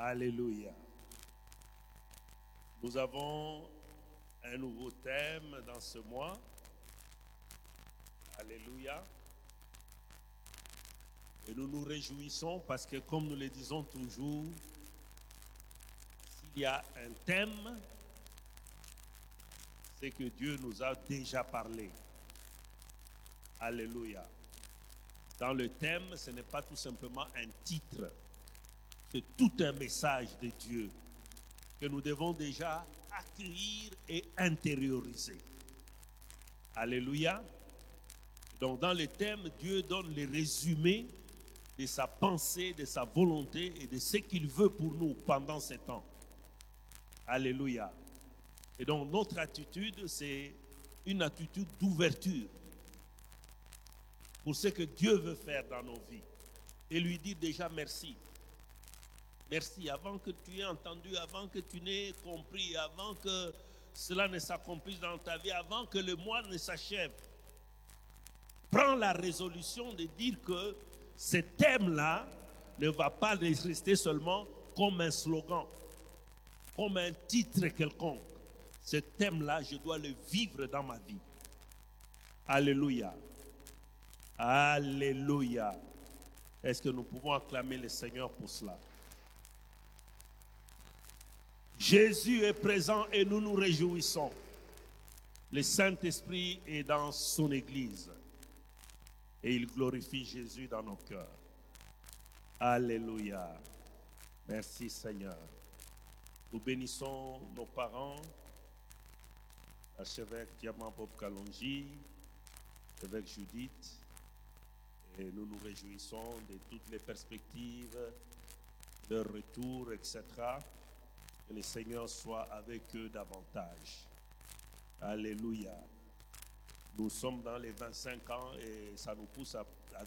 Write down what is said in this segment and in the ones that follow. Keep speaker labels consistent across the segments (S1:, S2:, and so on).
S1: Alléluia. Nous avons un nouveau thème dans ce mois. Alléluia. Et nous nous réjouissons parce que, comme nous le disons toujours, s'il y a un thème, c'est que Dieu nous a déjà parlé. Alléluia. Dans le thème, ce n'est pas tout simplement un titre, c'est tout un message de Dieu que nous devons déjà accueillir et intérioriser. Alléluia. Donc dans le thème, Dieu donne le résumé de sa pensée, de sa volonté et de ce qu'il veut pour nous pendant ces temps. Alléluia. Et donc notre attitude, c'est une attitude d'ouverture pour ce que Dieu veut faire dans nos vies. Et lui dire déjà merci. Merci. Avant que tu aies entendu, avant que tu n'aies compris, avant que cela ne s'accomplisse dans ta vie, avant que le mois ne s'achève, prends la résolution de dire que ce thème-là ne va pas rester seulement comme un slogan, comme un titre quelconque. Ce thème-là, je dois le vivre dans ma vie. Alléluia. Alléluia. Est-ce que nous pouvons acclamer le Seigneur pour cela? Jésus est présent et nous nous réjouissons. Le Saint-Esprit est dans son Église et il glorifie Jésus dans nos cœurs. Alléluia. Merci Seigneur. Nous bénissons nos parents, l'archevêque Diamant Bob Kalonji, l'évêque Judith, et nous nous réjouissons de toutes les perspectives, de retour, etc. Que le Seigneur soit avec eux davantage. Alléluia. Nous sommes dans les 25 ans et ça nous pousse à,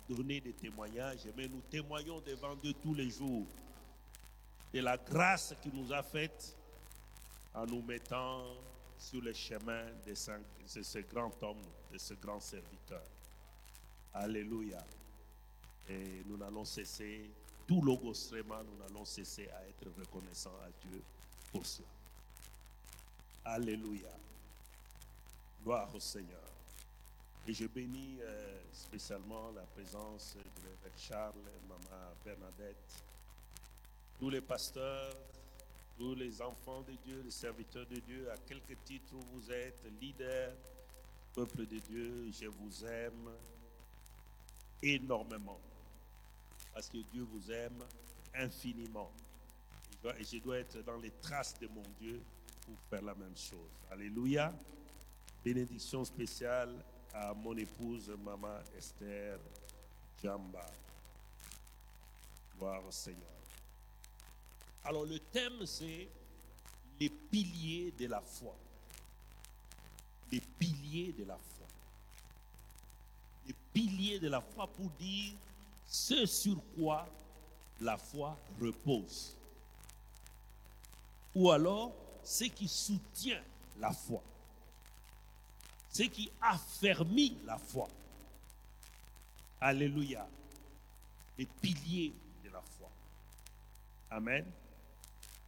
S1: donner des témoignages, mais nous témoignons devant Dieu tous les jours de la grâce qu'il nous a faite en nous mettant sur le chemin de ce, ce grand homme, de ce grand serviteur. Alléluia. Et nous n'allons cesser, tout logosrément, nous n'allons cesser à être reconnaissants à Dieu pour cela. Alléluia. Gloire au Seigneur. Et je bénis euh, spécialement la présence de Charles, maman Bernadette, tous les pasteurs, tous les enfants de Dieu, les serviteurs de Dieu, à quelque titre vous êtes, leader, peuple de Dieu, je vous aime énormément. Parce que Dieu vous aime infiniment. Et je dois être dans les traces de mon Dieu pour faire la même chose. Alléluia. Bénédiction spéciale à mon épouse, Maman Esther Jamba. Gloire au Seigneur. Alors le thème, c'est les piliers de la foi. Les piliers de la foi. Les piliers de la foi pour dire ce sur quoi la foi repose. Ou alors ce qui soutient la foi. Ce qui affermit la foi. Alléluia. Les piliers de la foi. Amen.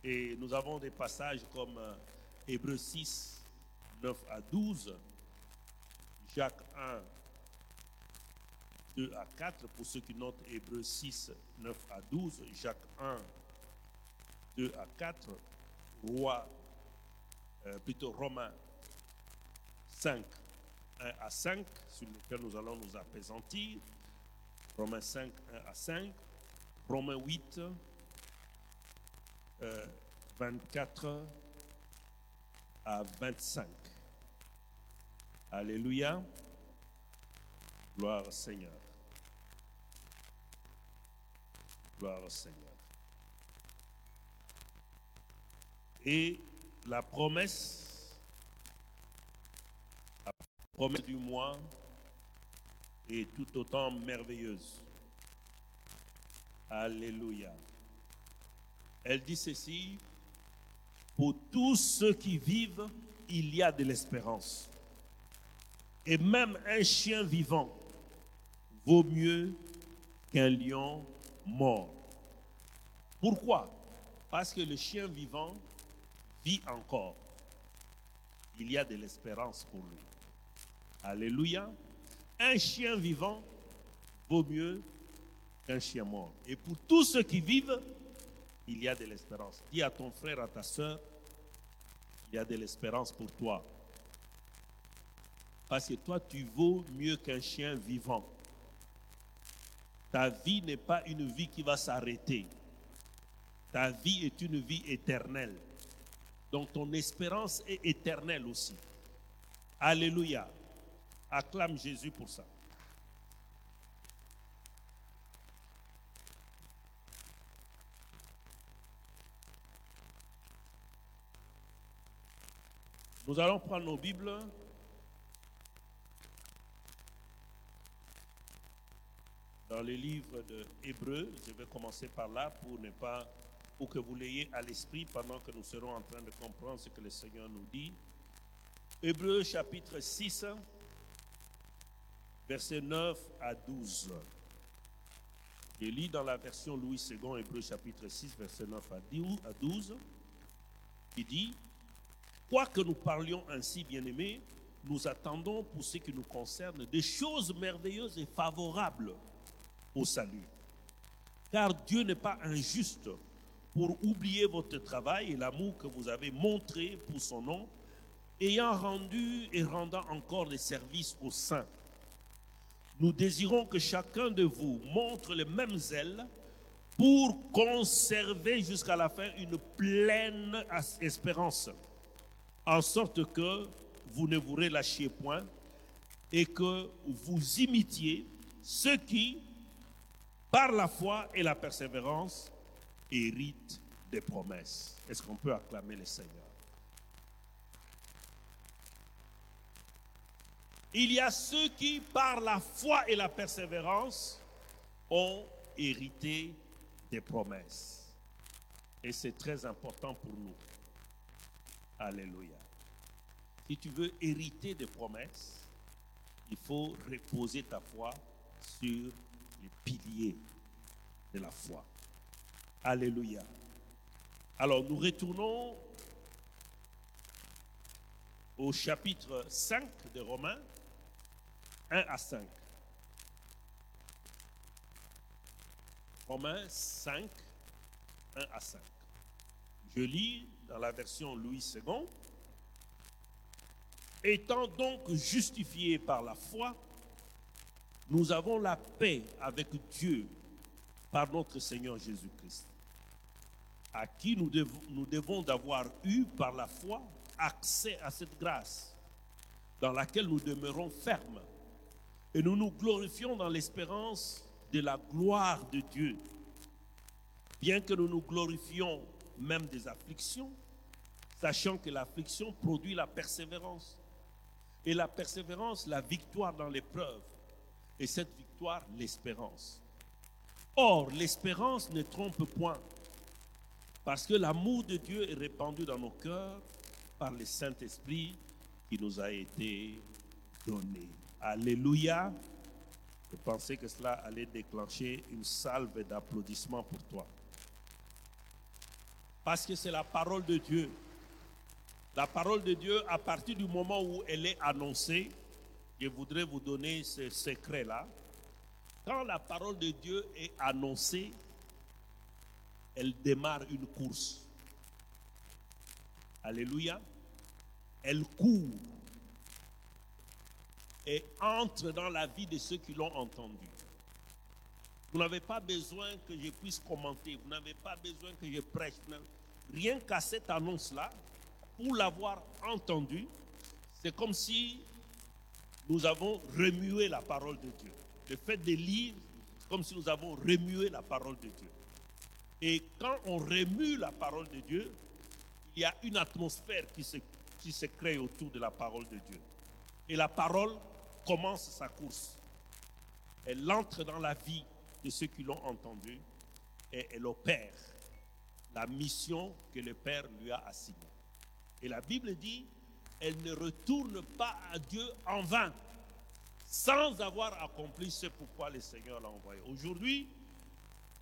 S1: Et nous avons des passages comme euh, Hébreux 6, 9 à 12, Jacques 1, 2 à 4, pour ceux qui notent Hébreux 6, 9 à 12, Jacques 1, 2 à 4, Roi, euh, plutôt Romains 5, 1 à 5, sur lequel nous allons nous apaisantir, Romains 5, 1 à 5, Romains 8, euh, 24 à 25. Alléluia. Gloire au Seigneur. Gloire au Seigneur. Et la promesse, la promesse du mois est tout autant merveilleuse. Alléluia. Elle dit ceci, pour tous ceux qui vivent, il y a de l'espérance. Et même un chien vivant vaut mieux qu'un lion mort. Pourquoi? Parce que le chien vivant vit encore. Il y a de l'espérance pour lui. Alléluia. Un chien vivant vaut mieux qu'un chien mort. Et pour tous ceux qui vivent, il y a de l'espérance. Dis à ton frère, à ta soeur, il y a de l'espérance pour toi. Parce que toi, tu vaux mieux qu'un chien vivant. Ta vie n'est pas une vie qui va s'arrêter. Ta vie est une vie éternelle. Donc ton espérance est éternelle aussi. Alléluia. Acclame Jésus pour ça. Nous allons prendre nos Bibles. Dans les livres de Hébreux, je vais commencer par là pour ne pas pour que vous l'ayez à l'esprit pendant que nous serons en train de comprendre ce que le Seigneur nous dit. Hébreux chapitre 6, versets 9 à 12. Je lis dans la version Louis II, Hébreux chapitre 6, verset 9 à 12. Il dit, Quoique nous parlions ainsi, bien-aimés, nous attendons pour ce qui nous concerne des choses merveilleuses et favorables au salut. Car Dieu n'est pas injuste pour oublier votre travail et l'amour que vous avez montré pour son nom, ayant rendu et rendant encore des services aux saints. Nous désirons que chacun de vous montre le même zèle pour conserver jusqu'à la fin une pleine espérance, en sorte que vous ne vous relâchiez point et que vous imitiez ceux qui, par la foi et la persévérance, hérite des promesses. Est-ce qu'on peut acclamer le Seigneur? Il y a ceux qui, par la foi et la persévérance, ont hérité des promesses. Et c'est très important pour nous. Alléluia. Si tu veux hériter des promesses, il faut reposer ta foi sur les piliers de la foi. Alléluia. Alors nous retournons au chapitre 5 de Romains, 1 à 5. Romains 5, 1 à 5. Je lis dans la version Louis II. Étant donc justifiés par la foi, nous avons la paix avec Dieu par notre Seigneur Jésus-Christ à qui nous devons, d'avoir eu par la foi accès à cette grâce dans laquelle nous demeurons fermes et nous nous glorifions dans l'espérance de la gloire de Dieu. Bien que nous nous glorifions même des afflictions, sachant que l'affliction produit la persévérance et la persévérance la victoire dans l'épreuve et cette victoire l'espérance. Or, l'espérance ne trompe point parce que l'amour de Dieu est répandu dans nos cœurs par le Saint-Esprit qui nous a été donné. Alléluia. Je pensais que cela allait déclencher une salve d'applaudissements pour toi. Parce que c'est la parole de Dieu. La parole de Dieu, à partir du moment où elle est annoncée, je voudrais vous donner ce secret-là. Quand la parole de Dieu est annoncée, elle démarre une course. Alléluia. Elle court et entre dans la vie de ceux qui l'ont entendu. Vous n'avez pas besoin que je puisse commenter, vous n'avez pas besoin que je prêche. Rien qu'à cette annonce-là, pour l'avoir entendue, c'est comme si nous avons remué la parole de Dieu. Le fait de lire, c'est comme si nous avons remué la parole de Dieu. Et quand on remue la parole de Dieu, il y a une atmosphère qui se, qui se crée autour de la parole de Dieu. Et la parole commence sa course. Elle entre dans la vie de ceux qui l'ont entendue et elle opère la mission que le Père lui a assignée. Et la Bible dit, elle ne retourne pas à Dieu en vain, sans avoir accompli ce pourquoi le Seigneur l'a envoyé. Aujourd'hui,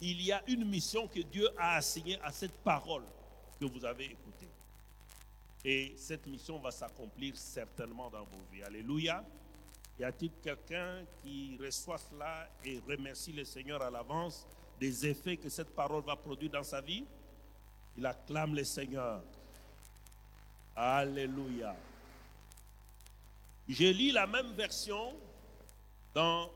S1: il y a une mission que Dieu a assignée à cette parole que vous avez écoutée. Et cette mission va s'accomplir certainement dans vos vies. Alléluia. Y a-t-il quelqu'un qui reçoit cela et remercie le Seigneur à l'avance des effets que cette parole va produire dans sa vie? Il acclame le Seigneur. Alléluia. Je lis la même version dans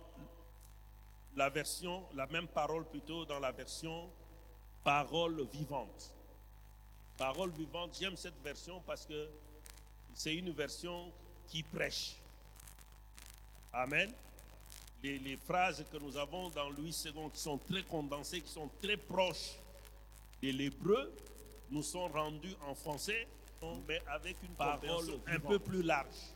S1: la version, la même parole plutôt dans la version parole vivante. Parole vivante, j'aime cette version parce que c'est une version qui prêche. Amen. Les, les, phrases que nous avons dans Louis II qui sont très condensées, qui sont très proches de l'hébreu, nous sont rendues en français, mais avec une parole un peu plus large.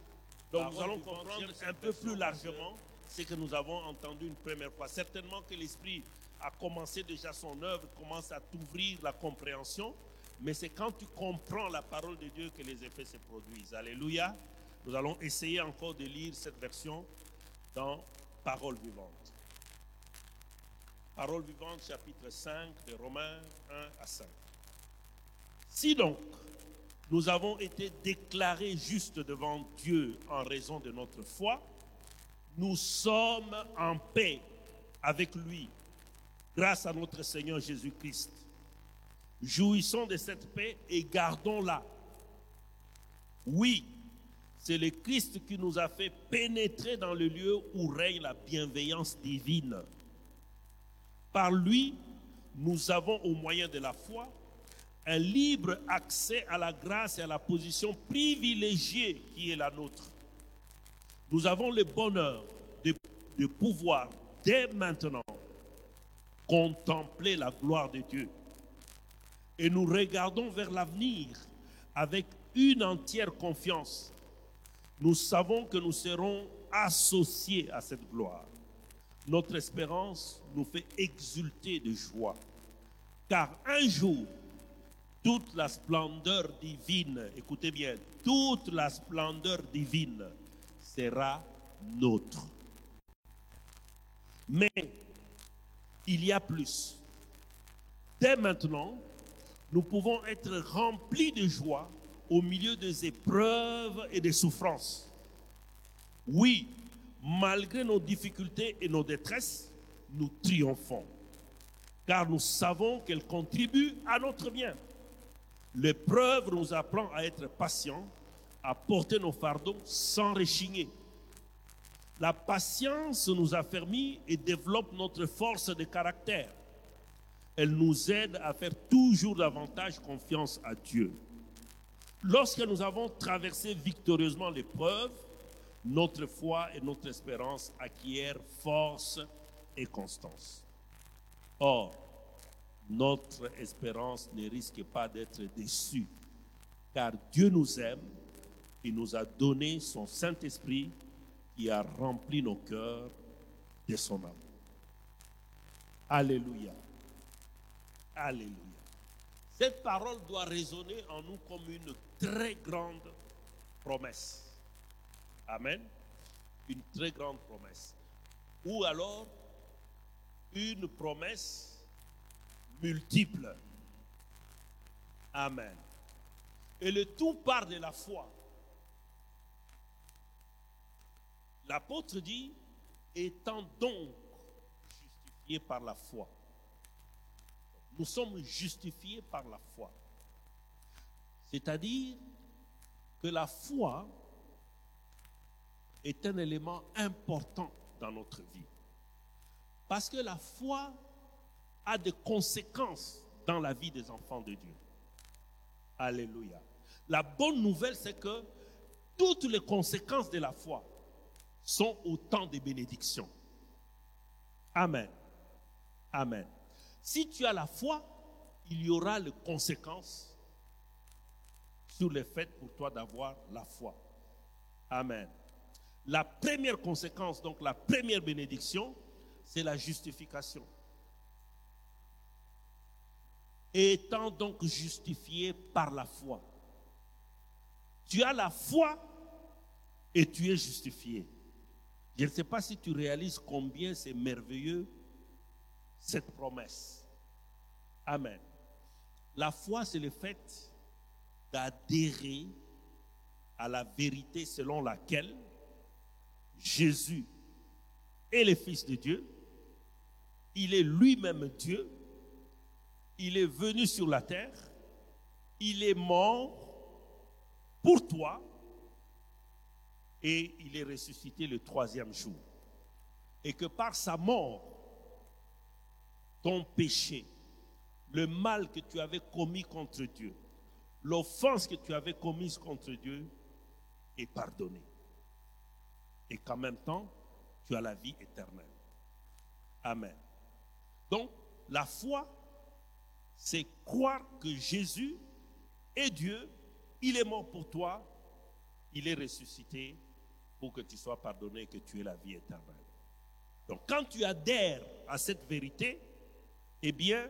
S1: Donc nous allons comprendre un peu plus largement ce que nous avons entendu une première fois. Certainement que l'Esprit a commencé déjà son œuvre, commence à t'ouvrir la compréhension, mais c'est quand tu comprends la parole de Dieu que les effets se produisent. Alléluia. Nous allons essayer encore de lire cette version dans Parole vivante. Parole vivante, chapitre 5 de Romains 1 à 5. Si donc nous avons été déclarés justes devant Dieu en raison de notre foi, nous sommes en paix avec lui grâce à notre Seigneur Jésus-Christ. Jouissons de cette paix et gardons-la. Oui, c'est le Christ qui nous a fait pénétrer dans le lieu où règne la bienveillance divine. Par lui, nous avons au moyen de la foi un libre accès à la grâce et à la position privilégiée qui est la nôtre. Nous avons le bonheur de, pouvoir dès maintenant contempler la gloire de Dieu. Et nous regardons vers l'avenir avec une entière confiance. Nous savons que nous serons associés à cette gloire. Notre espérance nous fait exulter de joie. Car un jour, toute la splendeur divine, écoutez bien, toute la splendeur divine sera nôtre. Mais il y a plus. Dès maintenant, nous pouvons être remplis de joie au milieu des épreuves et des souffrances. Oui, malgré nos difficultés et nos détresses, nous triomphons, car nous savons qu'elles contribuent à notre bien. L'épreuve nous apprend à être patients, à porter nos fardeaux sans réchigner. La patience nous affermit et développe notre force de caractère. Elle nous aide à faire toujours davantage confiance à Dieu. Lorsque nous avons traversé victorieusement l'épreuve, notre foi et notre espérance acquièrent force et constance. Or, notre espérance ne risque pas d'être déçue, car Dieu nous aime et nous a donné son Saint-Esprit qui a rempli nos cœurs de son amour. Alléluia. Alléluia. Cette parole doit résonner en nous comme une très grande promesse. Amen. Une très grande promesse. Ou alors une promesse multiple. Amen. Et le tout part de la foi. L'apôtre dit, étant donc justifiés par la foi. Nous sommes justifiés par la foi. C'est-à-dire que la foi est un élément important dans notre vie. Parce que la foi a des conséquences dans la vie des enfants de Dieu. Alléluia. La bonne nouvelle, c'est que toutes les conséquences de la foi sont autant de bénédictions. Amen. Amen. Si tu as la foi, il y aura les conséquences sur le fait pour toi d'avoir la foi. Amen. La première conséquence, donc la première bénédiction, c'est la justification étant donc justifié par la foi. Tu as la foi et tu es justifié. Je ne sais pas si tu réalises combien c'est merveilleux cette promesse. Amen. La foi, c'est le fait d'adhérer à la vérité selon laquelle Jésus est le Fils de Dieu, il est lui-même Dieu, il est venu sur la terre, il est mort pour toi et il est ressuscité le troisième jour. Et que par sa mort, ton péché, le mal que tu avais commis contre Dieu, l'offense que tu avais commise contre Dieu est pardonnée. Et qu'en même temps, tu as la vie éternelle. Amen. Donc, la foi, c'est croire que Jésus est Dieu, il est mort pour toi, il est ressuscité pour que tu sois pardonné et que tu aies la vie éternelle. Donc, quand tu adhères à cette vérité, eh bien,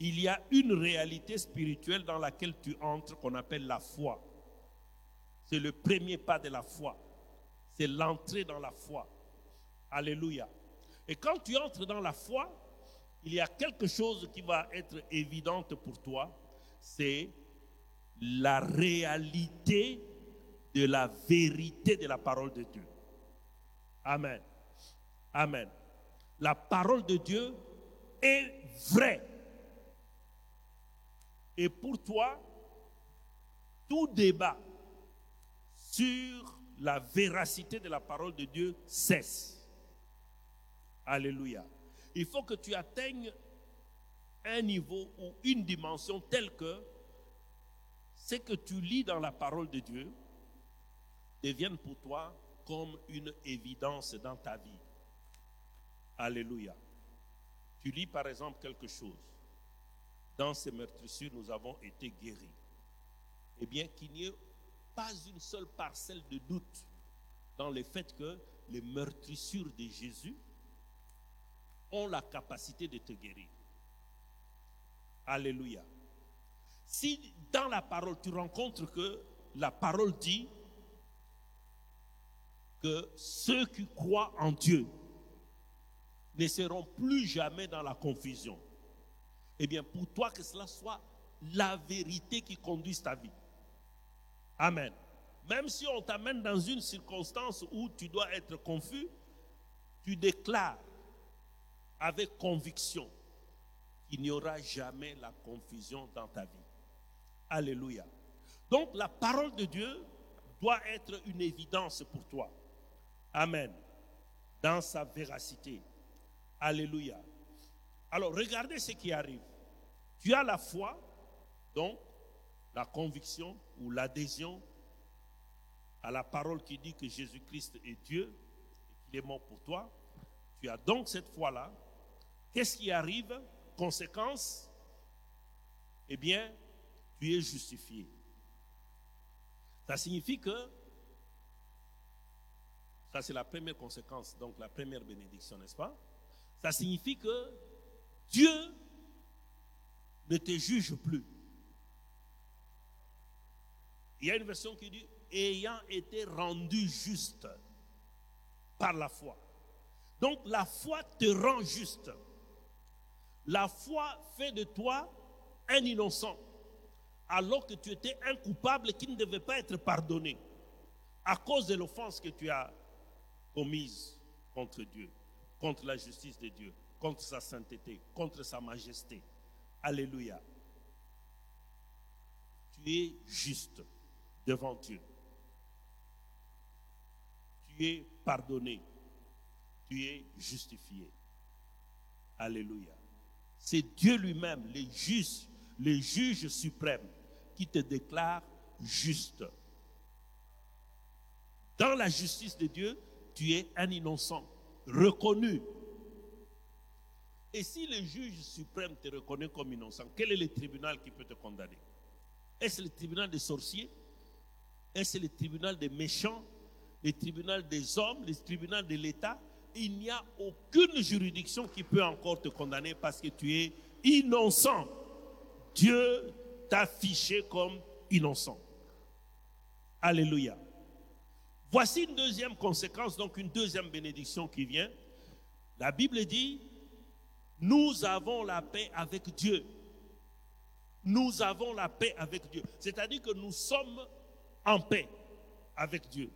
S1: il y a une réalité spirituelle dans laquelle tu entres qu'on appelle la foi. C'est le premier pas de la foi. C'est l'entrée dans la foi. Alléluia. Et quand tu entres dans la foi, il y a quelque chose qui va être évidente pour toi, c'est la réalité de la vérité de la parole de Dieu. Amen. Amen. La parole de Dieu est vraie. Et pour toi, tout débat sur la véracité de la parole de Dieu cesse. Alléluia. Il faut que tu atteignes un niveau ou une dimension telle que ce que tu lis dans la parole de Dieu devienne pour toi comme une évidence dans ta vie. Alléluia. Tu lis par exemple quelque chose dans ces meurtrissures, nous avons été guéris. Eh bien, qu'il n'y ait pas une seule parcelle de doute dans le fait que les meurtrissures de Jésus ont la capacité de te guérir. Alléluia. Si dans la parole tu rencontres que la parole dit que ceux qui croient en Dieu ne seront plus jamais dans la confusion eh bien, pour toi, que cela soit la vérité qui conduise ta vie. Amen. Même si on t'amène dans une circonstance où tu dois être confus, tu déclares avec conviction qu'il n'y aura jamais la confusion dans ta vie. Alléluia. Donc la parole de Dieu doit être une évidence pour toi. Amen. Dans sa véracité. Alléluia. Alors regardez ce qui arrive. Tu as la foi, donc la conviction ou l'adhésion à la parole qui dit que Jésus-Christ est Dieu et qu'il est mort pour toi. Tu as donc cette foi-là. Qu'est-ce qui arrive? Conséquence? Eh bien, tu es justifié. Ça signifie que, ça c'est la première conséquence, donc la première bénédiction, n'est-ce pas? Ça signifie que Dieu ne te juge plus. Il y a une version qui dit ayant été rendu juste par la foi. Donc la foi te rend juste. La foi fait de toi un innocent, alors que tu étais un coupable qui ne devait pas être pardonné à cause de l'offense que tu as commise contre Dieu, contre la justice de Dieu, contre sa sainteté, contre sa majesté. Alléluia. Tu es juste devant Dieu. Tu es pardonné. Tu es justifié. Alléluia. C'est Dieu lui-même, le juge, le juge suprême, qui te déclare juste. Dans la justice de Dieu, tu es un innocent, reconnu et si le juge suprême te reconnaît comme innocent, quel est le tribunal qui peut te condamner? Est-ce le tribunal des sorciers? Est-ce le tribunal des méchants? Le tribunal des hommes? Le tribunal de l'État? Il n'y a aucune juridiction qui peut encore te condamner parce que tu es innocent. Dieu t'a fiché comme innocent. Alléluia. Voici une deuxième conséquence, donc une deuxième bénédiction qui vient. La Bible dit, nous avons la paix avec Dieu nous avons la paix avec Dieu. C'est-à-dire que nous sommes en paix avec Dieu.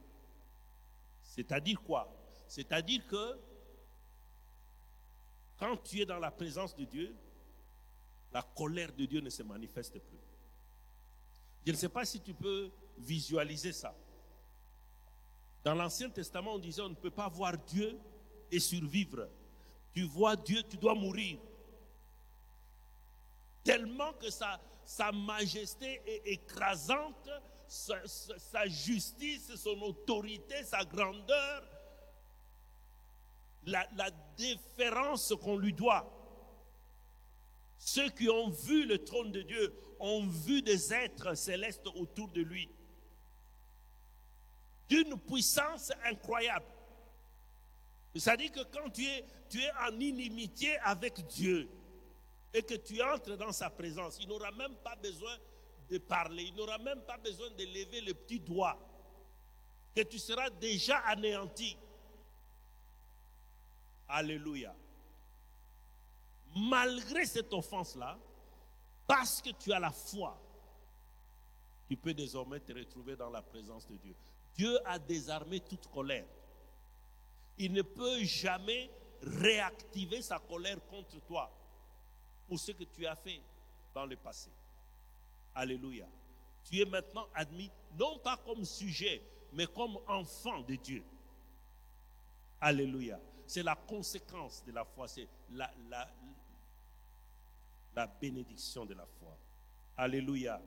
S1: C'est-à-dire quoi? C'est-à-dire que quand tu es dans la présence de Dieu, la colère de Dieu ne se manifeste plus. Je ne sais pas si tu peux visualiser ça. Dans l'Ancien Testament, on disait on ne peut pas voir Dieu et survivre. Tu vois Dieu, tu dois mourir. Tellement que sa, majesté est écrasante, sa, sa justice, son autorité, sa grandeur, la, la déférence qu'on lui doit. Ceux qui ont vu le trône de Dieu ont vu des êtres célestes autour de lui. D'une puissance incroyable. C'est-à-dire que quand tu es, tu es en inimitié avec Dieu et que tu entres dans sa présence, il n'aura même pas besoin de parler, il n'aura même pas besoin de lever le petit doigt, que tu seras déjà anéanti. Alléluia. Malgré cette offense-là, parce que tu as la foi, tu peux désormais te retrouver dans la présence de Dieu. Dieu a désarmé toute colère. Il ne peut jamais réactiver sa colère contre toi pour ce que tu as fait dans le passé. Alléluia. Tu es maintenant admis non pas comme sujet, mais comme enfant de Dieu. Alléluia. C'est la conséquence de la foi, c'est la, bénédiction de la foi. Alléluia.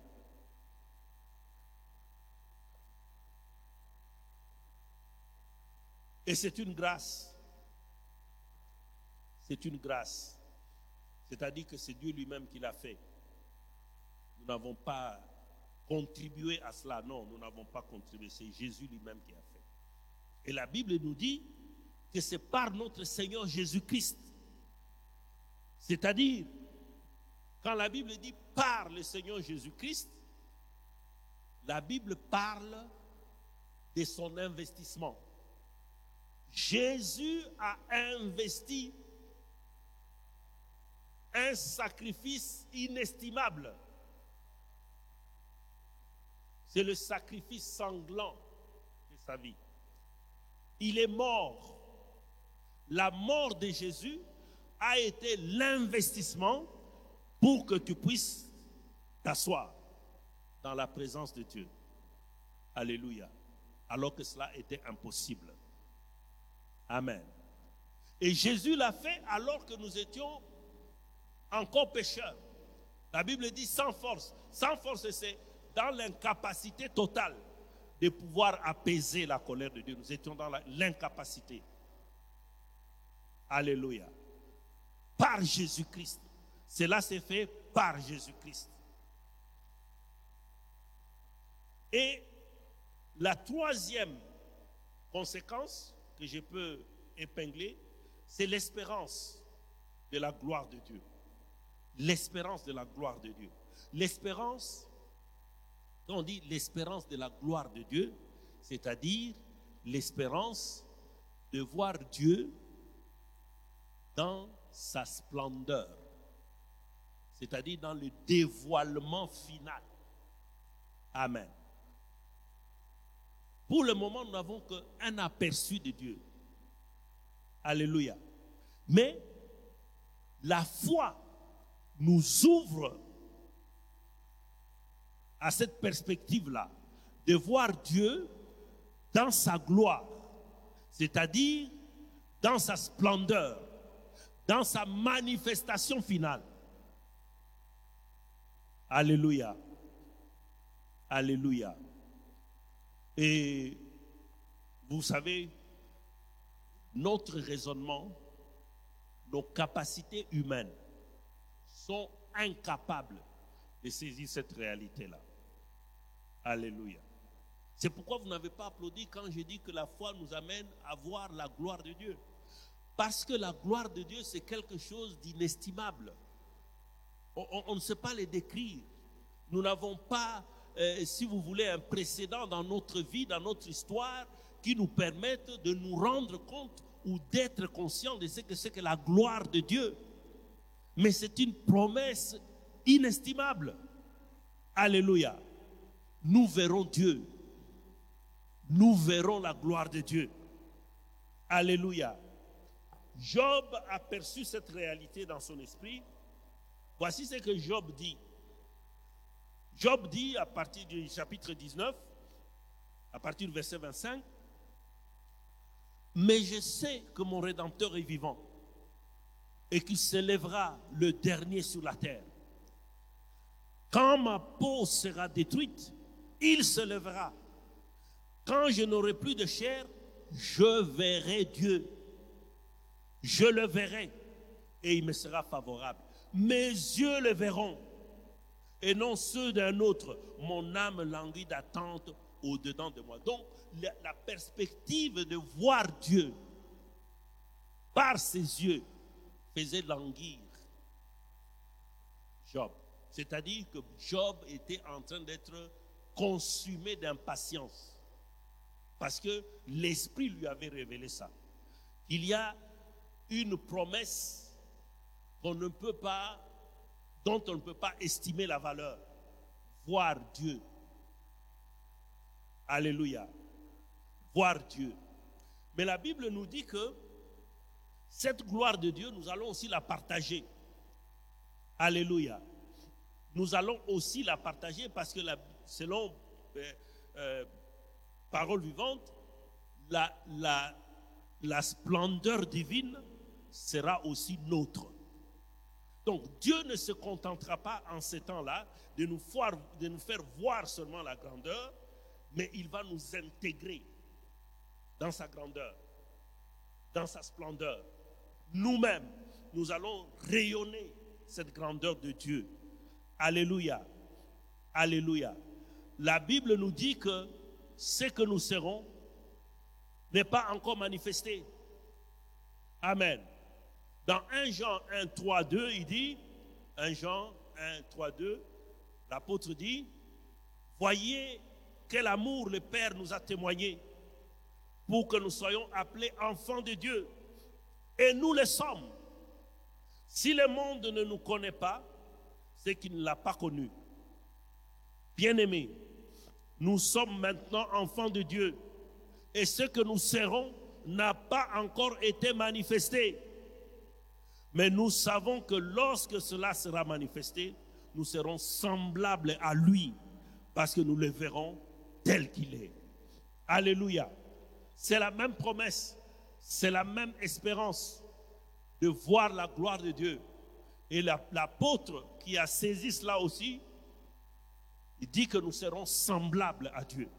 S1: Et c'est une grâce. C'est une grâce. C'est-à-dire que c'est Dieu lui-même qui l'a fait. Nous n'avons pas contribué à cela. Non, nous n'avons pas contribué. C'est Jésus lui-même qui a fait. Et la Bible nous dit que c'est par notre Seigneur Jésus-Christ. C'est-à-dire, quand la Bible dit par le Seigneur Jésus-Christ, la Bible parle de son investissement. Jésus a investi un sacrifice inestimable. C'est le sacrifice sanglant de sa vie. Il est mort. La mort de Jésus a été l'investissement pour que tu puisses t'asseoir dans la présence de Dieu. Alléluia. Alors que cela était impossible. Amen. Et Jésus l'a fait alors que nous étions encore pécheurs. La Bible dit sans force. Sans force, c'est dans l'incapacité totale de pouvoir apaiser la colère de Dieu. Nous étions dans l'incapacité. Alléluia. Par Jésus-Christ. Cela s'est fait par Jésus-Christ. Et la troisième conséquence, que je peux épingler, c'est l'espérance de la gloire de Dieu. L'espérance de la gloire de Dieu. L'espérance, quand on dit l'espérance de la gloire de Dieu, c'est-à-dire l'espérance de voir Dieu dans sa splendeur, c'est-à-dire dans le dévoilement final. Amen. Pour le moment, nous n'avons qu'un aperçu de Dieu. Alléluia. Mais la foi nous ouvre à cette perspective-là de voir Dieu dans sa gloire, c'est-à-dire dans sa splendeur, dans sa manifestation finale. Alléluia. Alléluia. Et vous savez, notre raisonnement, nos capacités humaines sont incapables de saisir cette réalité-là. Alléluia. C'est pourquoi vous n'avez pas applaudi quand j'ai dit que la foi nous amène à voir la gloire de Dieu. Parce que la gloire de Dieu, c'est quelque chose d'inestimable. On, ne sait pas les décrire. Nous n'avons pas euh, si vous voulez, un précédent dans notre vie, dans notre histoire, qui nous permette de nous rendre compte ou d'être conscients de ce que c'est que la gloire de Dieu. Mais c'est une promesse inestimable. Alléluia. Nous verrons Dieu. Nous verrons la gloire de Dieu. Alléluia. Job a perçu cette réalité dans son esprit. Voici ce que Job dit. Job dit à partir du chapitre 19, à partir du verset 25, Mais je sais que mon Rédempteur est vivant et qu'il s'élèvera le dernier sur la terre. Quand ma peau sera détruite, il se lèvera. Quand je n'aurai plus de chair, je verrai Dieu. Je le verrai et il me sera favorable. Mes yeux le verront et non ceux d'un autre. Mon âme languit d'attente au-dedans de moi. Donc, la, perspective de voir Dieu par ses yeux faisait languir Job. C'est-à-dire que Job était en train d'être consumé d'impatience. Parce que l'Esprit lui avait révélé ça. Il y a une promesse qu'on ne peut pas, dont on ne peut pas estimer la valeur. Voir Dieu. Alléluia. Voir Dieu. Mais la Bible nous dit que cette gloire de Dieu, nous allons aussi la partager. Alléluia. Nous allons aussi la partager parce que selon euh, euh, parole vivante, la splendeur divine sera aussi nôtre. Donc Dieu ne se contentera pas en ces temps-là de nous, faire voir seulement la grandeur, mais il va nous intégrer dans sa grandeur, dans sa splendeur. Nous-mêmes, nous allons rayonner cette grandeur de Dieu. Alléluia. Alléluia. La Bible nous dit que ce que nous serons n'est pas encore manifesté. Amen. Dans 1 Jean 1, 3, 2, il dit, 1 Jean 1, 3, 2, l'apôtre dit, voyez quel amour le Père nous a témoigné pour que nous soyons appelés enfants de Dieu. Et nous le sommes. Si le monde ne nous connaît pas, c'est qu'il ne l'a pas connu. Bien-aimés, nous sommes maintenant enfants de Dieu. Et ce que nous serons n'a pas encore été manifesté. Mais nous savons que lorsque cela sera manifesté, nous serons semblables à lui, parce que nous le verrons tel qu'il est. Alléluia. C'est la même promesse, c'est la même espérance de voir la gloire de Dieu. Et l'apôtre qui a saisi cela aussi, il dit que nous serons semblables à Dieu.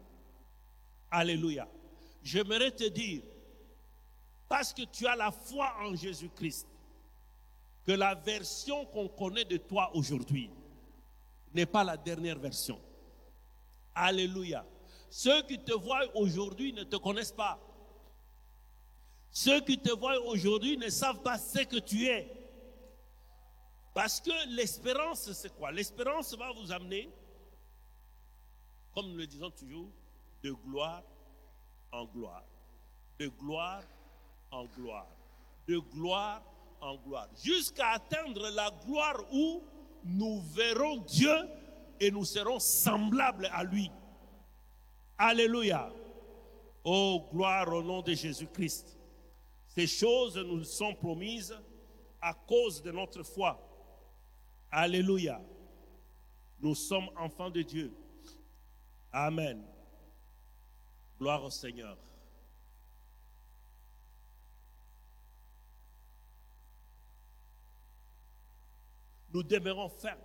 S1: Alléluia. J'aimerais te dire, parce que tu as la foi en Jésus-Christ, que la version qu'on connaît de toi aujourd'hui n'est pas la dernière version. Alléluia. Ceux qui te voient aujourd'hui ne te connaissent pas. Ceux qui te voient aujourd'hui ne savent pas ce que tu es. Parce que l'espérance, c'est quoi? L'espérance va vous amener, comme nous le disons toujours, de gloire en gloire. De gloire en gloire. De gloire en gloire. Jusqu'à atteindre la gloire où nous verrons Dieu et nous serons semblables à lui. Alléluia. Oh, gloire au nom de Jésus-Christ. Ces choses nous sont promises à cause de notre foi. Alléluia. Nous sommes enfants de Dieu. Amen. Gloire au Seigneur. Nous demeurons fermes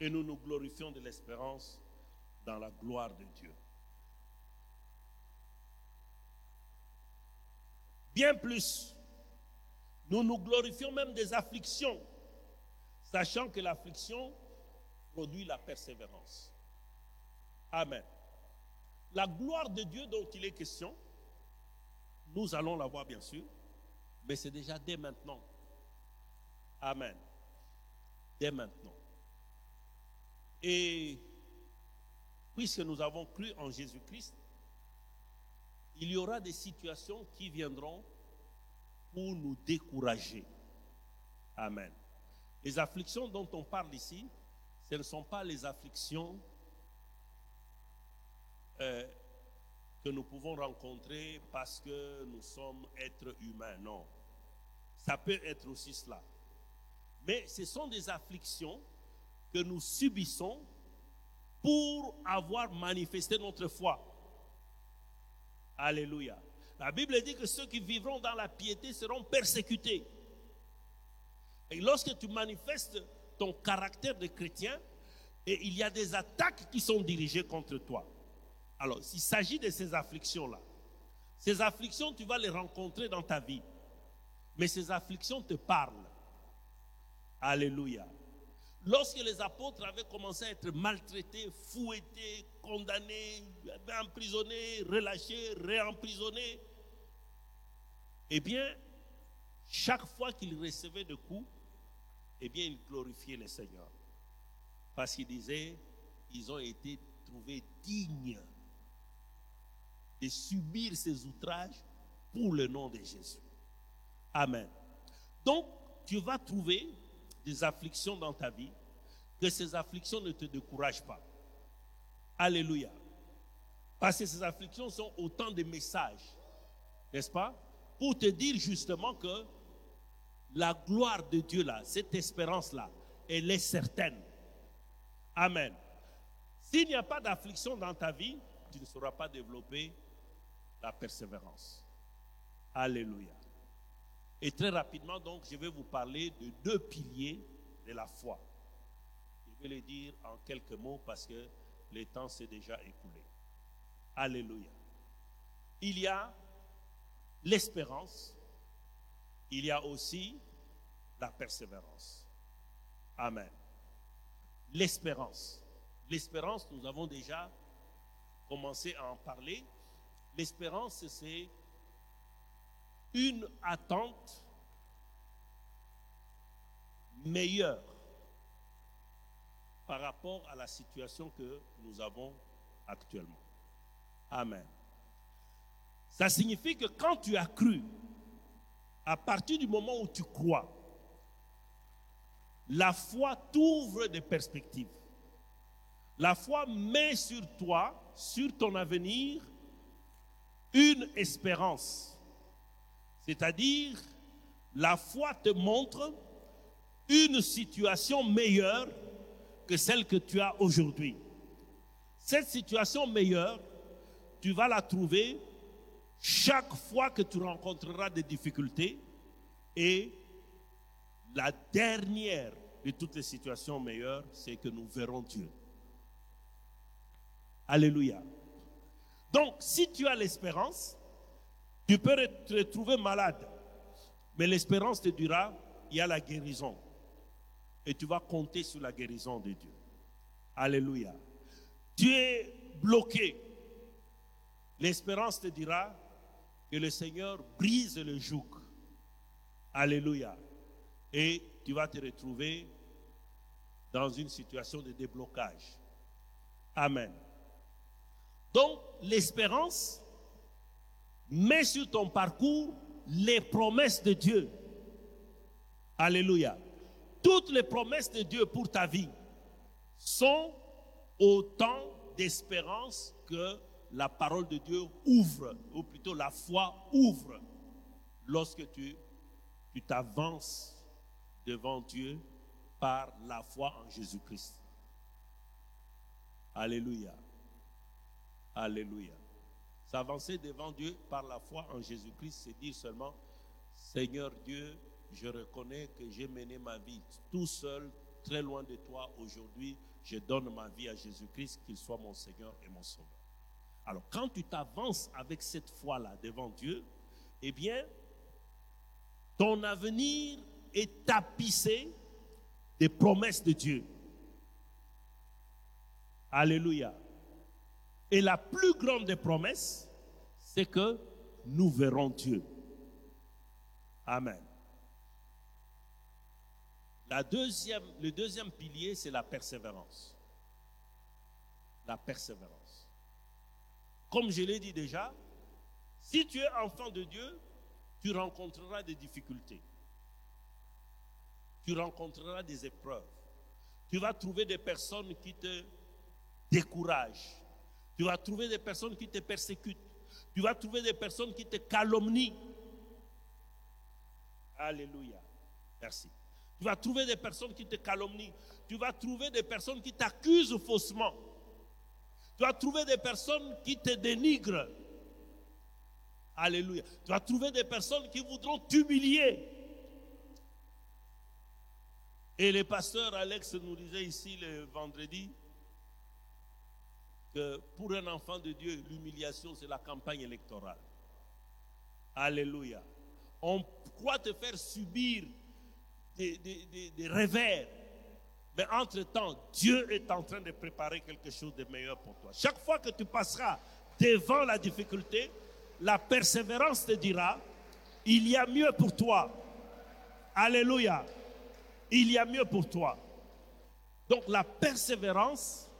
S1: et nous nous glorifions de l'espérance dans la gloire de Dieu. Bien plus, nous nous glorifions même des afflictions, sachant que l'affliction produit la persévérance. Amen. La gloire de Dieu dont il est question, nous allons la voir bien sûr, mais c'est déjà dès maintenant. Amen. Dès maintenant. Et puisque nous avons cru en Jésus-Christ, il y aura des situations qui viendront pour nous décourager. Amen. Les afflictions dont on parle ici, ce ne sont pas les afflictions euh, que nous pouvons rencontrer parce que nous sommes êtres humains. Non. Ça peut être aussi cela. Mais ce sont des afflictions que nous subissons pour avoir manifesté notre foi. Alléluia. La Bible dit que ceux qui vivront dans la piété seront persécutés. Et lorsque tu manifestes ton caractère de chrétien, il y a des attaques qui sont dirigées contre toi. Alors, s'il s'agit de ces afflictions-là, ces afflictions, tu vas les rencontrer dans ta vie. Mais ces afflictions te parlent. Alléluia. Lorsque les apôtres avaient commencé à être maltraités, fouettés, condamnés, emprisonnés, relâchés, réemprisonnés, eh bien, chaque fois qu'ils recevaient de coups, eh bien, ils glorifiaient le Seigneur. Parce qu'ils disaient, ils ont été trouvés dignes de subir ces outrages pour le nom de Jésus. Amen. Donc, tu vas trouver des afflictions dans ta vie, que ces afflictions ne te découragent pas. Alléluia. Parce que ces afflictions sont autant de messages, n'est-ce pas Pour te dire justement que la gloire de Dieu là, cette espérance là, elle est certaine. Amen. S'il n'y a pas d'affliction dans ta vie, tu ne sauras pas développer la persévérance. Alléluia. Et très rapidement, donc, je vais vous parler de deux piliers de la foi. Je vais les dire en quelques mots parce que le temps s'est déjà écoulé. Alléluia. Il y a l'espérance, il y a aussi la persévérance. Amen. L'espérance. L'espérance, nous avons déjà commencé à en parler. L'espérance, c'est une attente meilleure par rapport à la situation que nous avons actuellement. Amen. Ça signifie que quand tu as cru, à partir du moment où tu crois, la foi t'ouvre des perspectives. La foi met sur toi, sur ton avenir, une espérance. C'est-à-dire, la foi te montre une situation meilleure que celle que tu as aujourd'hui. Cette situation meilleure, tu vas la trouver chaque fois que tu rencontreras des difficultés et la dernière de toutes les situations meilleures, c'est que nous verrons Dieu. Alléluia. Donc, si tu as l'espérance, tu peux te retrouver malade, mais l'espérance te dira, il y a la guérison. Et tu vas compter sur la guérison de Dieu. Alléluia. Tu es bloqué. L'espérance te dira que le Seigneur brise le joug. Alléluia. Et tu vas te retrouver dans une situation de déblocage. Amen. Donc, l'espérance met sur ton parcours les promesses de Dieu. Alléluia. Toutes les promesses de Dieu pour ta vie sont autant d'espérance que la parole de Dieu ouvre, ou plutôt la foi ouvre, lorsque tu t'avances devant Dieu par la foi en Jésus-Christ. Alléluia. Alléluia. S'avancer devant Dieu par la foi en Jésus-Christ, c'est dire seulement, Seigneur Dieu, je reconnais que j'ai mené ma vie tout seul, très loin de toi. Aujourd'hui, je donne ma vie à Jésus-Christ, qu'il soit mon Seigneur et mon Sauveur. Alors, quand tu t'avances avec cette foi-là devant Dieu, eh bien, ton avenir est tapissé des promesses de Dieu. Alléluia. Et la plus grande des promesses, c'est que nous verrons Dieu. Amen. Le deuxième pilier, c'est la persévérance. La persévérance. Comme je l'ai dit déjà, si tu es enfant de Dieu, tu rencontreras des difficultés. Tu rencontreras des épreuves. Tu vas trouver des personnes qui te découragent. Tu vas trouver des personnes qui te persécutent. Tu vas trouver des personnes qui te calomnient. Alléluia. Merci. Tu vas trouver des personnes qui te calomnient. Tu vas trouver des personnes qui t'accusent faussement. Tu vas trouver des personnes qui te dénigrent. Alléluia. Tu vas trouver des personnes qui voudront t'humilier. Et le pasteur Alex nous disait ici le vendredi que pour un enfant de Dieu, l'humiliation, c'est la campagne électorale. Alléluia. On croit te faire subir des, des revers. Mais entre-temps, Dieu est en train de préparer quelque chose de meilleur pour toi. Chaque fois que tu passeras devant la difficulté, la persévérance te dira, il y a mieux pour toi. Alléluia il y a mieux pour toi. Donc la persévérance,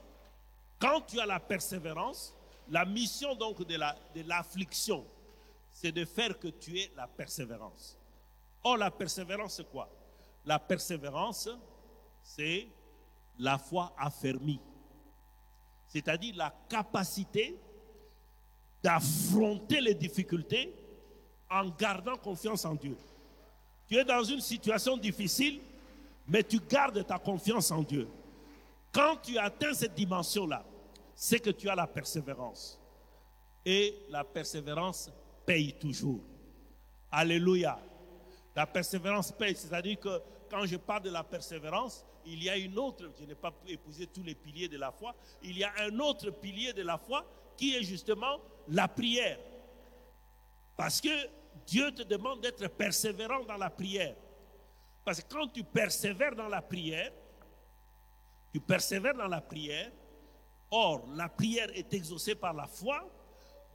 S1: quand tu as la persévérance, la mission donc de l'affliction, c'est de faire que tu aies la persévérance. Or, la persévérance, c'est quoi? La persévérance, c'est la foi affermie. C'est-à-dire la capacité d'affronter les difficultés en gardant confiance en Dieu. Tu es dans une situation difficile, mais tu gardes ta confiance en Dieu. Quand tu atteins cette dimension-là, c'est que tu as la persévérance. Et la persévérance paye toujours. Alléluia. La persévérance paye, c'est-à-dire que quand je parle de la persévérance, il y a une autre, je n'ai pas épousé tous les piliers de la foi, il y a un autre pilier de la foi qui est justement la prière. Parce que Dieu te demande d'être persévérant dans la prière. Parce que quand tu persévères dans la prière, tu persévères dans la prière, or la prière est exaucée par la foi,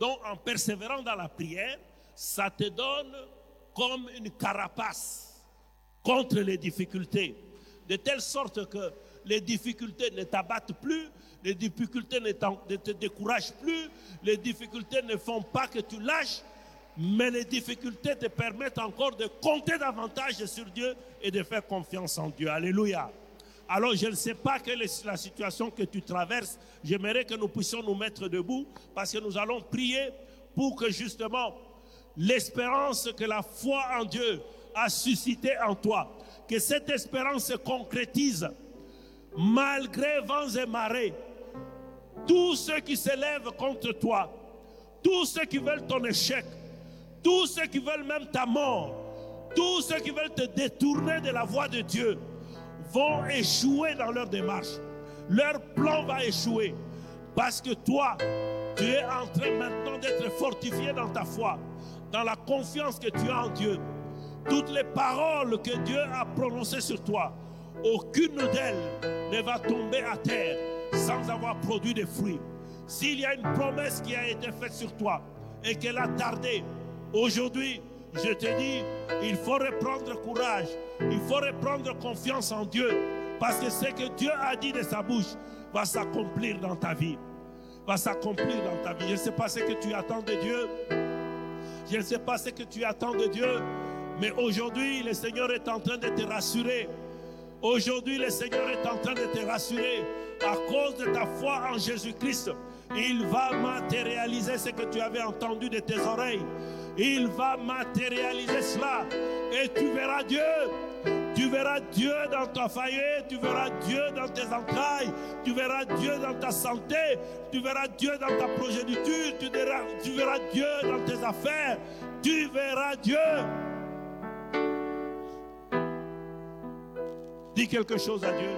S1: donc en persévérant dans la prière, ça te donne comme une carapace contre les difficultés, de telle sorte que les difficultés ne t'abattent plus, les difficultés ne, te découragent plus, les difficultés ne font pas que tu lâches, mais les difficultés te permettent encore de compter davantage sur Dieu et de faire confiance en Dieu. Alléluia. Alors je ne sais pas quelle est la situation que tu traverses. J'aimerais que nous puissions nous mettre debout parce que nous allons prier pour que justement l'espérance que la foi en Dieu a suscité en toi, que cette espérance se concrétise malgré vents et marées. Tous ceux qui s'élèvent contre toi, tous ceux qui veulent ton échec, tous ceux qui veulent même ta mort, tous ceux qui veulent te détourner de la voie de Dieu vont échouer dans leur démarche. Leur plan va échouer. Parce que toi, tu es en train maintenant d'être fortifié dans ta foi, dans la confiance que tu as en Dieu. Toutes les paroles que Dieu a prononcées sur toi, aucune d'elles ne va tomber à terre sans avoir produit des fruits. S'il y a une promesse qui a été faite sur toi et qu'elle a tardé, Aujourd'hui, je te dis, il faut reprendre courage, il faut reprendre confiance en Dieu, parce que ce que Dieu a dit de sa bouche va s'accomplir dans ta vie. Va s'accomplir dans ta vie. Je ne sais pas ce que tu attends de Dieu. Je ne sais pas ce que tu attends de Dieu. Mais aujourd'hui, le Seigneur est en train de te rassurer. Aujourd'hui, le Seigneur est en train de te rassurer à cause de ta foi en Jésus-Christ. Il va matérialiser ce que tu avais entendu de tes oreilles. Il va matérialiser cela. Et tu verras Dieu. Tu verras Dieu dans ton foyer, tu verras Dieu dans tes entrailles, tu verras Dieu dans ta santé, tu verras Dieu dans ta progéniture, tu verras Dieu dans tes affaires, tu verras Dieu. Dis quelque chose à Dieu.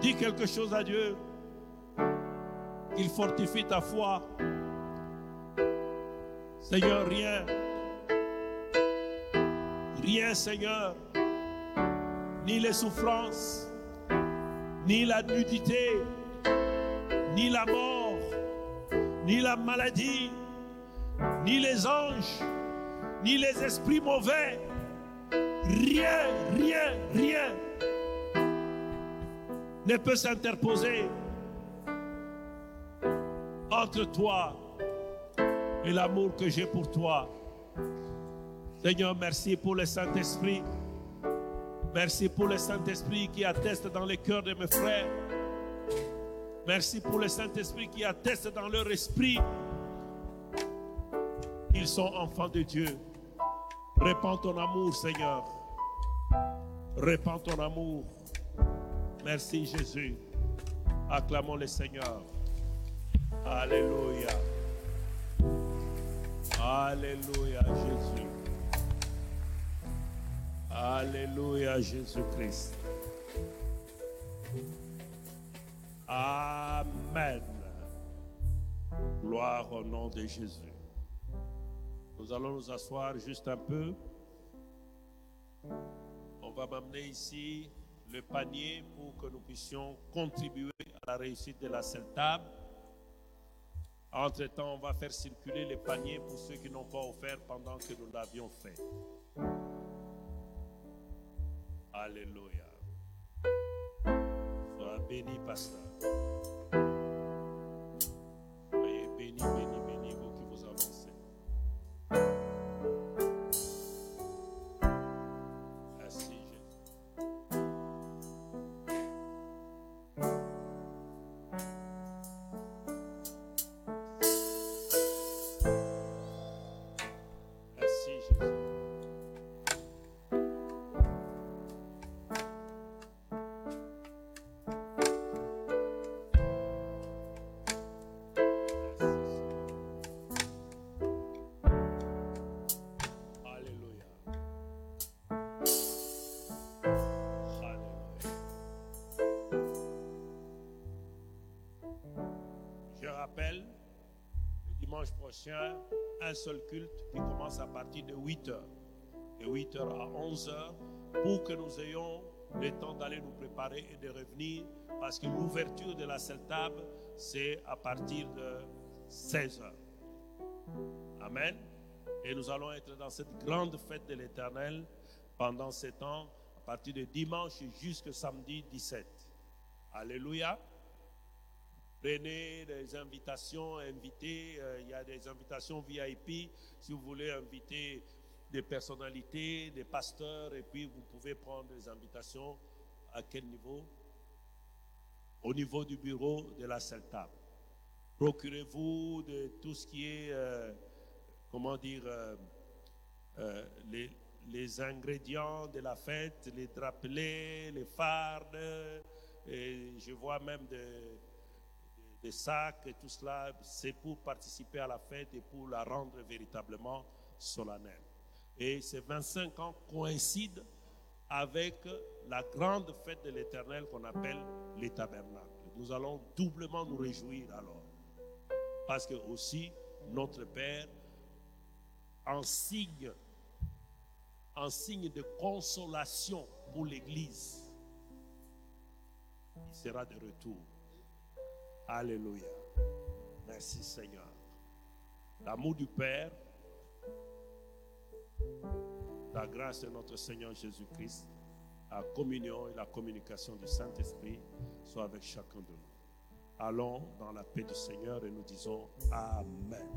S1: Dis quelque chose à Dieu. Il fortifie ta foi. Seigneur, rien, rien, Seigneur, ni les souffrances, ni la nudité, ni la mort, ni la maladie, ni les anges, ni les esprits mauvais, rien, rien, rien ne peut s'interposer entre toi et l'amour que j'ai pour toi. Seigneur, merci pour le Saint-Esprit. Merci pour le Saint-Esprit qui atteste dans les cœurs de mes frères. Merci pour le Saint-Esprit qui atteste dans leur esprit qu'ils sont enfants de Dieu. Répands ton amour, Seigneur. Répands ton amour. Merci, Jésus. Acclamons le Seigneur. Alléluia. Alléluia, Jésus. Alléluia, Jésus-Christ. Amen. Gloire au nom de Jésus. Nous allons nous asseoir juste un peu. On va m'amener ici le panier pour que nous puissions contribuer à la réussite de la seule table. Entre-temps, on va faire circuler les paniers pour ceux qui n'ont pas offert pendant que nous l'avions fait. Alléluia. Sois béni, pasteur. Rappelle, le dimanche prochain, un seul culte qui commence à partir de 8 heures. De 8 heures à 11 heures, pour que nous ayons le temps d'aller nous préparer et de revenir, parce que l'ouverture de la seule table, c'est à partir de 16 heures. Amen. Et nous allons être dans cette grande fête de l'Éternel pendant ces temps, à partir de dimanche jusqu'au samedi 17. Alléluia. Prenez des invitations, invitez. euh, il y a des invitations VIP. Si vous voulez inviter des personnalités, des pasteurs, et puis vous pouvez prendre des invitations. À quel niveau? Au niveau du bureau de la table. Procurez-vous de tout ce qui est, euh, comment dire, euh, les, les ingrédients de la fête, les drapelets, les fardes. Et je vois même des, des sacs et tout cela. C'est pour participer à la fête et pour la rendre véritablement solennelle. Et ces 25 ans coïncident avec la grande fête de l'Éternel qu'on appelle les tabernacles. Nous allons doublement nous réjouir alors. Parce que aussi, notre Père, en signe, en signe de consolation pour l'Église, il sera de retour. Alléluia. Merci Seigneur. L'amour du Père, la grâce de notre Seigneur Jésus-Christ, la communion et la communication du Saint-Esprit soient avec chacun de nous. Allons dans la paix du Seigneur et nous disons Amen.